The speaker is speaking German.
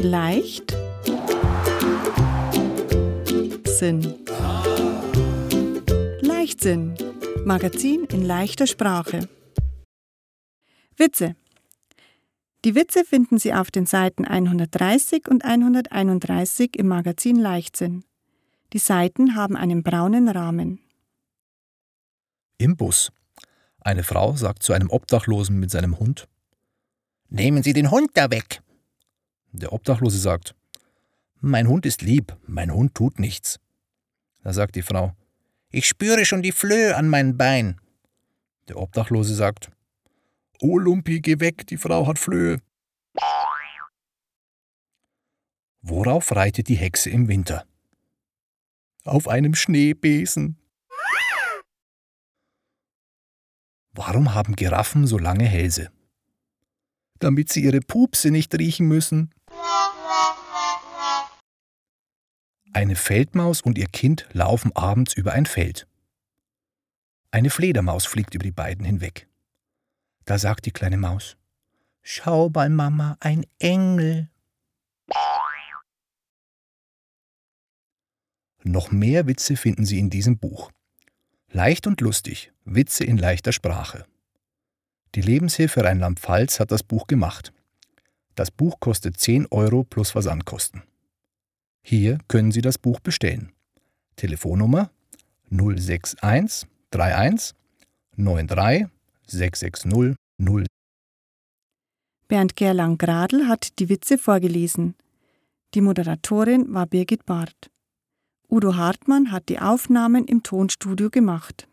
Leicht Sinn. Leichtsinn. Magazin in leichter Sprache. Witze. Die Witze finden Sie auf den Seiten 130 und 131 im Magazin Leichtsinn. Die Seiten haben einen braunen Rahmen. Im Bus. Eine Frau sagt zu einem Obdachlosen mit seinem Hund: Nehmen Sie den Hund da weg. Der Obdachlose sagt: Mein Hund ist lieb, mein Hund tut nichts. Da sagt die Frau: Ich spüre schon die Flöhe an meinem Bein. Der Obdachlose sagt: Oh Lumpi, geh weg, die Frau hat Flöhe. Worauf reitet die Hexe im Winter? Auf einem Schneebesen. Warum haben Giraffen so lange Hälse? Damit sie ihre Pupse nicht riechen müssen. Eine Feldmaus und ihr Kind laufen abends über ein Feld. Eine Fledermaus fliegt über die beiden hinweg. Da sagt die kleine Maus: Schau mal, Mama, ein Engel. Noch mehr Witze finden Sie in diesem Buch. Leicht und lustig, Witze in leichter Sprache. Die Lebenshilfe Rheinland-Pfalz hat das Buch gemacht. Das Buch kostet 10 Euro plus Versandkosten. Hier können Sie das Buch bestellen. Telefonnummer 061 31 93 660 0. Bernd Gerlang-Gradl hat die Witze vorgelesen. Die Moderatorin war Birgit Barth. Udo Hartmann hat die Aufnahmen im Tonstudio gemacht.